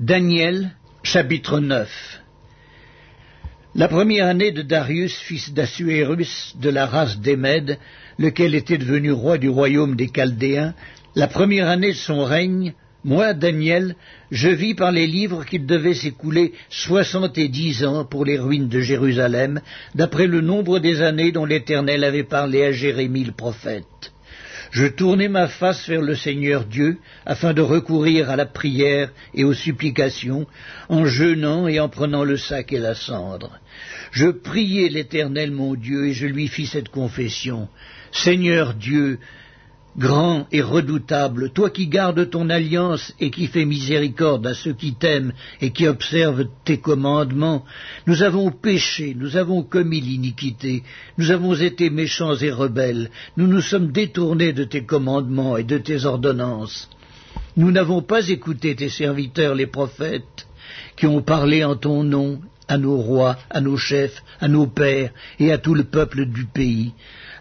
Daniel, chapitre 9 La première année de Darius, fils d'Assuérus, de la race des Mèdes, lequel était devenu roi du royaume des Chaldéens, la première année de son règne, moi, Daniel, je vis par les livres qu'il devait s'écouler soixante et dix ans pour les ruines de Jérusalem, d'après le nombre des années dont l'Éternel avait parlé à Jérémie le prophète je tournai ma face vers le Seigneur Dieu, afin de recourir à la prière et aux supplications, en jeûnant et en prenant le sac et la cendre. Je priai l'Éternel mon Dieu, et je lui fis cette confession. Seigneur Dieu, Grand et redoutable, toi qui gardes ton alliance et qui fais miséricorde à ceux qui t'aiment et qui observent tes commandements, nous avons péché, nous avons commis l'iniquité, nous avons été méchants et rebelles, nous nous sommes détournés de tes commandements et de tes ordonnances. Nous n'avons pas écouté tes serviteurs les prophètes, qui ont parlé en ton nom à nos rois, à nos chefs, à nos pères et à tout le peuple du pays.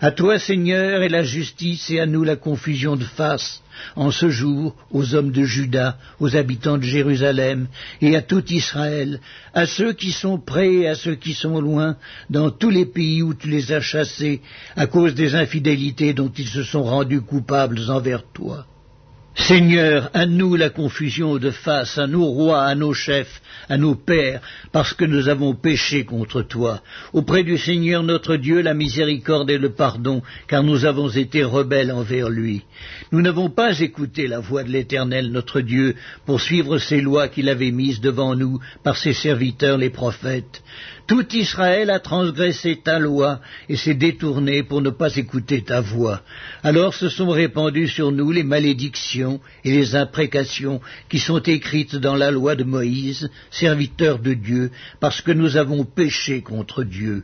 À toi, Seigneur, est la justice et à nous la confusion de face, en ce jour, aux hommes de Juda, aux habitants de Jérusalem, et à tout Israël, à ceux qui sont près et à ceux qui sont loin, dans tous les pays où tu les as chassés, à cause des infidélités dont ils se sont rendus coupables envers toi. Seigneur, à nous la confusion de face, à nos rois, à nos chefs, à nos pères, parce que nous avons péché contre toi. Auprès du Seigneur notre Dieu, la miséricorde et le pardon, car nous avons été rebelles envers lui. Nous n'avons pas écouté la voix de l'Éternel notre Dieu pour suivre ses lois qu'il avait mises devant nous par ses serviteurs les prophètes. Tout Israël a transgressé ta loi et s'est détourné pour ne pas écouter ta voix. Alors se sont répandues sur nous les malédictions et les imprécations qui sont écrites dans la loi de Moïse, serviteur de Dieu, parce que nous avons péché contre Dieu.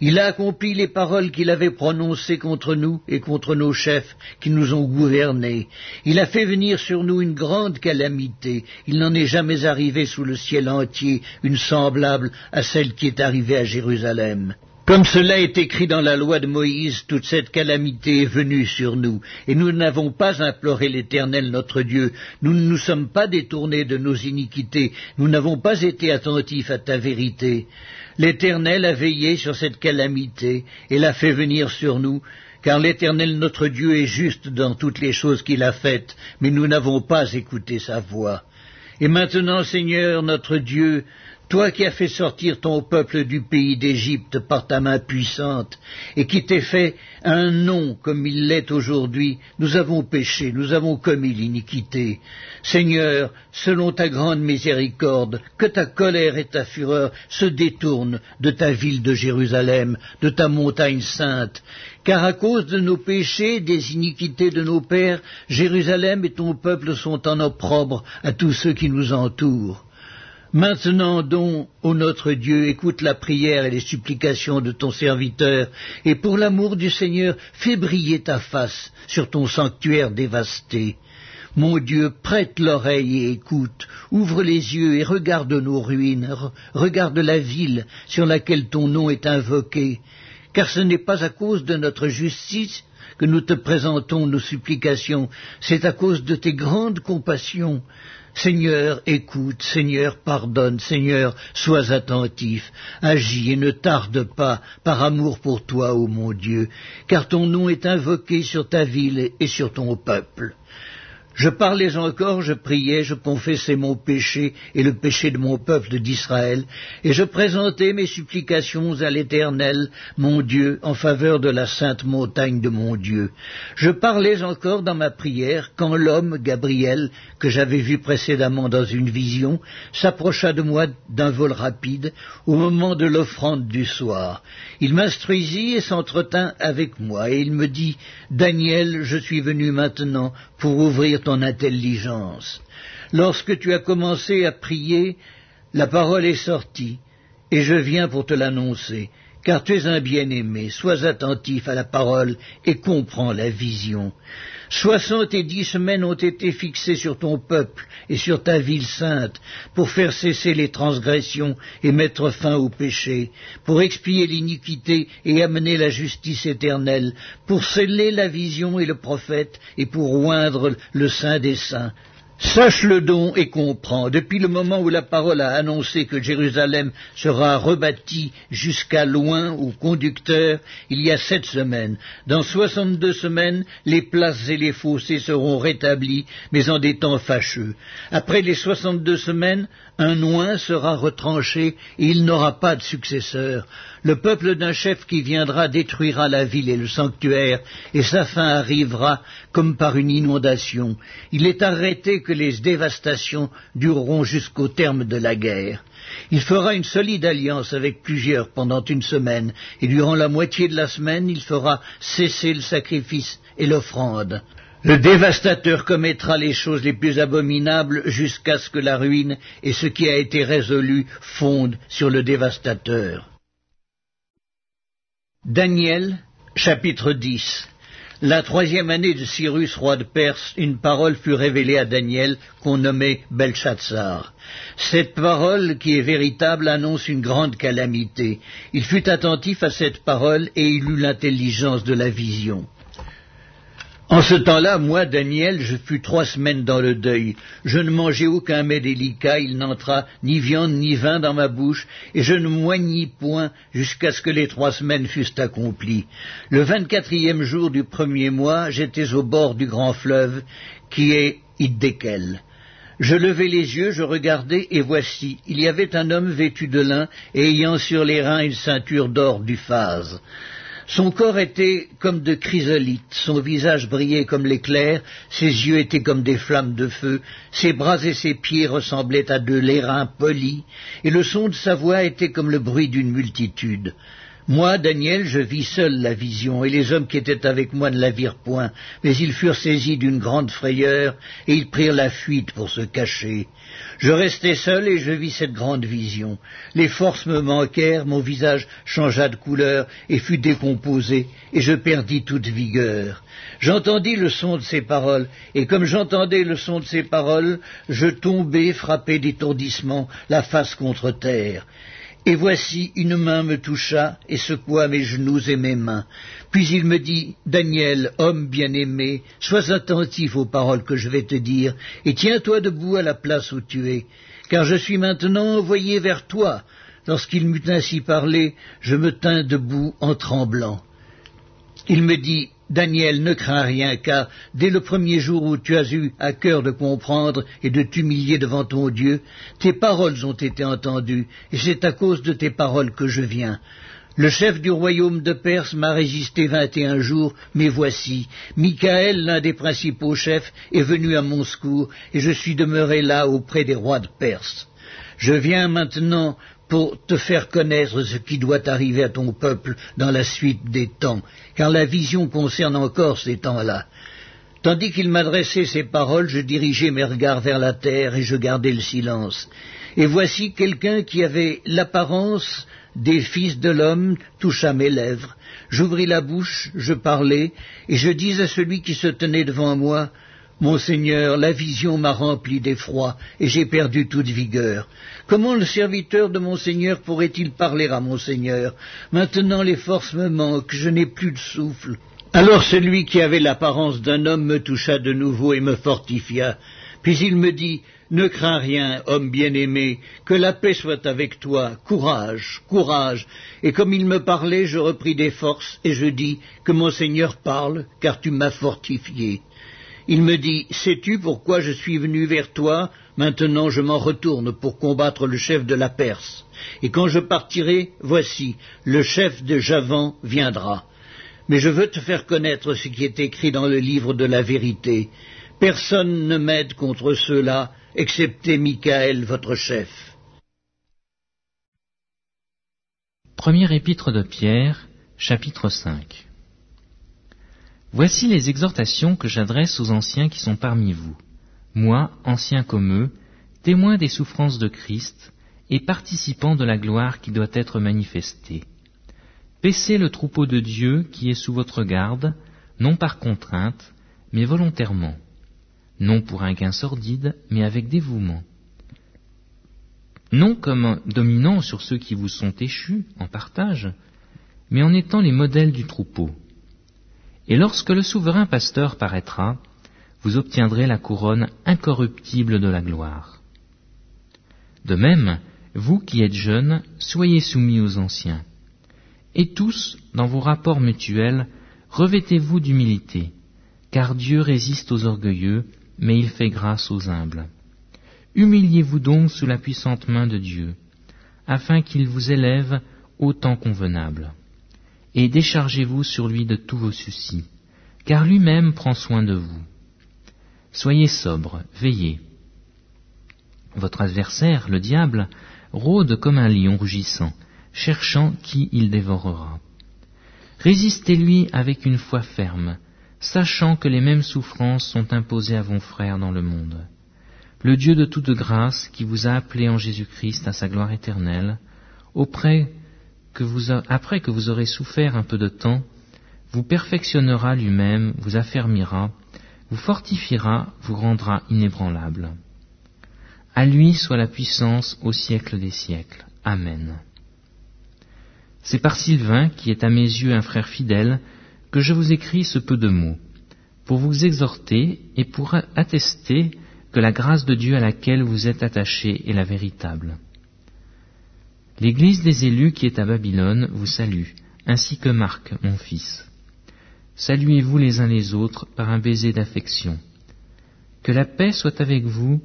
Il a accompli les paroles qu'il avait prononcées contre nous et contre nos chefs qui nous ont gouvernés. Il a fait venir sur nous une grande calamité. Il n'en est jamais arrivé sous le ciel entier une semblable à celle qui est arrivée à Jérusalem. Comme cela est écrit dans la loi de Moïse, toute cette calamité est venue sur nous, et nous n'avons pas imploré l'Éternel notre Dieu, nous ne nous sommes pas détournés de nos iniquités, nous n'avons pas été attentifs à ta vérité. L'Éternel a veillé sur cette calamité et l'a fait venir sur nous, car l'Éternel notre Dieu est juste dans toutes les choses qu'il a faites, mais nous n'avons pas écouté sa voix. Et maintenant, Seigneur notre Dieu, toi qui as fait sortir ton peuple du pays d'Égypte par ta main puissante, et qui t'es fait un nom comme il l'est aujourd'hui, nous avons péché, nous avons commis l'iniquité. Seigneur, selon ta grande miséricorde, que ta colère et ta fureur se détournent de ta ville de Jérusalem, de ta montagne sainte, car à cause de nos péchés, des iniquités de nos pères, Jérusalem et ton peuple sont en opprobre à tous ceux qui nous entourent. Maintenant donc, ô notre Dieu, écoute la prière et les supplications de ton serviteur, et pour l'amour du Seigneur, fais briller ta face sur ton sanctuaire dévasté. Mon Dieu, prête l'oreille et écoute, ouvre les yeux et regarde nos ruines, regarde la ville sur laquelle ton nom est invoqué, car ce n'est pas à cause de notre justice que nous te présentons nos supplications, c'est à cause de tes grandes compassions. Seigneur, écoute, Seigneur, pardonne, Seigneur, sois attentif, agis et ne tarde pas par amour pour toi, ô mon Dieu, car ton nom est invoqué sur ta ville et sur ton peuple. Je parlais encore, je priais, je confessais mon péché et le péché de mon peuple d'Israël, et je présentais mes supplications à l'Éternel, mon Dieu, en faveur de la sainte montagne de mon Dieu. Je parlais encore dans ma prière quand l'homme, Gabriel, que j'avais vu précédemment dans une vision, s'approcha de moi d'un vol rapide au moment de l'offrande du soir. Il m'instruisit et s'entretint avec moi, et il me dit, Daniel, je suis venu maintenant pour ouvrir ton intelligence. Lorsque tu as commencé à prier, la parole est sortie, et je viens pour te l'annoncer, car tu es un bien-aimé, sois attentif à la parole et comprends la vision. Soixante et dix semaines ont été fixées sur ton peuple et sur ta ville sainte, pour faire cesser les transgressions et mettre fin au péché, pour expier l'iniquité et amener la justice éternelle, pour sceller la vision et le prophète, et pour oindre le saint des saints. Sache-le donc et comprends, depuis le moment où la parole a annoncé que Jérusalem sera rebâtie jusqu'à loin au conducteur, il y a sept semaines. Dans soixante-deux semaines, les places et les fossés seront rétablis, mais en des temps fâcheux. Après les soixante-deux semaines, un oin sera retranché et il n'aura pas de successeur. Le peuple d'un chef qui viendra détruira la ville et le sanctuaire, et sa fin arrivera comme par une inondation. Il est arrêté que les dévastations dureront jusqu'au terme de la guerre. Il fera une solide alliance avec plusieurs pendant une semaine, et durant la moitié de la semaine, il fera cesser le sacrifice et l'offrande. Le dévastateur commettra les choses les plus abominables jusqu'à ce que la ruine et ce qui a été résolu fondent sur le dévastateur. Daniel, chapitre 10 la troisième année de Cyrus, roi de Perse, une parole fut révélée à Daniel qu'on nommait Belshazzar. Cette parole, qui est véritable, annonce une grande calamité. Il fut attentif à cette parole et il eut l'intelligence de la vision. En ce temps-là, moi, Daniel, je fus trois semaines dans le deuil. Je ne mangeai aucun mets délicat, il n'entra ni viande ni vin dans ma bouche, et je ne moignis point jusqu'à ce que les trois semaines fussent accomplies. Le vingt-quatrième jour du premier mois, j'étais au bord du grand fleuve, qui est Iddekel. Je levai les yeux, je regardai, et voici, il y avait un homme vêtu de lin, et ayant sur les reins une ceinture d'or du phase. Son corps était comme de chrysolite, son visage brillait comme l'éclair, ses yeux étaient comme des flammes de feu, ses bras et ses pieds ressemblaient à de l'airain poli, et le son de sa voix était comme le bruit d'une multitude. Moi, Daniel, je vis seul la vision, et les hommes qui étaient avec moi ne la virent point, mais ils furent saisis d'une grande frayeur, et ils prirent la fuite pour se cacher. Je restai seul et je vis cette grande vision. Les forces me manquèrent, mon visage changea de couleur et fut décomposé, et je perdis toute vigueur. J'entendis le son de ces paroles, et comme j'entendais le son de ces paroles, je tombai frappé d'étourdissement, la face contre terre. Et voici une main me toucha et secoua mes genoux et mes mains. Puis il me dit, Daniel, homme bien-aimé, sois attentif aux paroles que je vais te dire, et tiens-toi debout à la place où tu es, car je suis maintenant envoyé vers toi. Lorsqu'il m'eut ainsi parlé, je me tins debout en tremblant. Il me dit, Daniel, ne crains rien, car dès le premier jour où tu as eu à cœur de comprendre et de t'humilier devant ton Dieu, tes paroles ont été entendues, et c'est à cause de tes paroles que je viens. Le chef du royaume de Perse m'a résisté vingt et un jours, mais voici, Michael, l'un des principaux chefs, est venu à mon secours, et je suis demeuré là auprès des rois de Perse. Je viens maintenant pour te faire connaître ce qui doit arriver à ton peuple dans la suite des temps, car la vision concerne encore ces temps-là. Tandis qu'il m'adressait ces paroles, je dirigeais mes regards vers la terre et je gardais le silence. Et voici quelqu'un qui avait l'apparence des fils de l'homme toucha mes lèvres. J'ouvris la bouche, je parlais, et je dis à celui qui se tenait devant moi, Monseigneur, la vision m'a rempli d'effroi, et j'ai perdu toute vigueur. Comment le serviteur de Monseigneur pourrait-il parler à Monseigneur? Maintenant les forces me manquent, je n'ai plus de souffle. Alors celui qui avait l'apparence d'un homme me toucha de nouveau et me fortifia. Puis il me dit, Ne crains rien, homme bien-aimé, que la paix soit avec toi, courage, courage. Et comme il me parlait, je repris des forces, et je dis, Que Monseigneur parle, car tu m'as fortifié. Il me dit, Sais-tu pourquoi je suis venu vers toi? Maintenant je m'en retourne pour combattre le chef de la Perse. Et quand je partirai, voici, le chef de Javan viendra. Mais je veux te faire connaître ce qui est écrit dans le livre de la vérité. Personne ne m'aide contre ceux-là, excepté Michael, votre chef. Premier épître de Pierre, chapitre 5 Voici les exhortations que j'adresse aux anciens qui sont parmi vous, moi, ancien comme eux, témoin des souffrances de Christ et participant de la gloire qui doit être manifestée. Paissez le troupeau de Dieu qui est sous votre garde, non par contrainte, mais volontairement, non pour un gain sordide, mais avec dévouement. Non comme dominant sur ceux qui vous sont échus en partage, mais en étant les modèles du troupeau. Et lorsque le souverain pasteur paraîtra, vous obtiendrez la couronne incorruptible de la gloire. De même, vous qui êtes jeunes, soyez soumis aux anciens. Et tous, dans vos rapports mutuels, revêtez-vous d'humilité, car Dieu résiste aux orgueilleux, mais il fait grâce aux humbles. Humiliez-vous donc sous la puissante main de Dieu, afin qu'il vous élève au temps convenable. Et déchargez-vous sur lui de tous vos soucis, car lui-même prend soin de vous. Soyez sobre, veillez. Votre adversaire, le diable, rôde comme un lion rugissant, cherchant qui il dévorera. Résistez-lui avec une foi ferme, sachant que les mêmes souffrances sont imposées à vos frères dans le monde. Le Dieu de toute grâce, qui vous a appelé en Jésus-Christ à sa gloire éternelle, auprès après que vous aurez souffert un peu de temps, vous perfectionnera lui-même, vous affermira, vous fortifiera, vous rendra inébranlable. À lui soit la puissance au siècle des siècles. Amen. C'est par Sylvain, qui est à mes yeux un frère fidèle, que je vous écris ce peu de mots, pour vous exhorter et pour attester que la grâce de Dieu à laquelle vous êtes attachés est la véritable. L'Église des élus qui est à Babylone vous salue, ainsi que Marc, mon fils. Saluez-vous les uns les autres par un baiser d'affection. Que la paix soit avec vous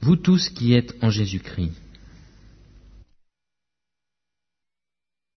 vous tous qui êtes en Jésus-Christ.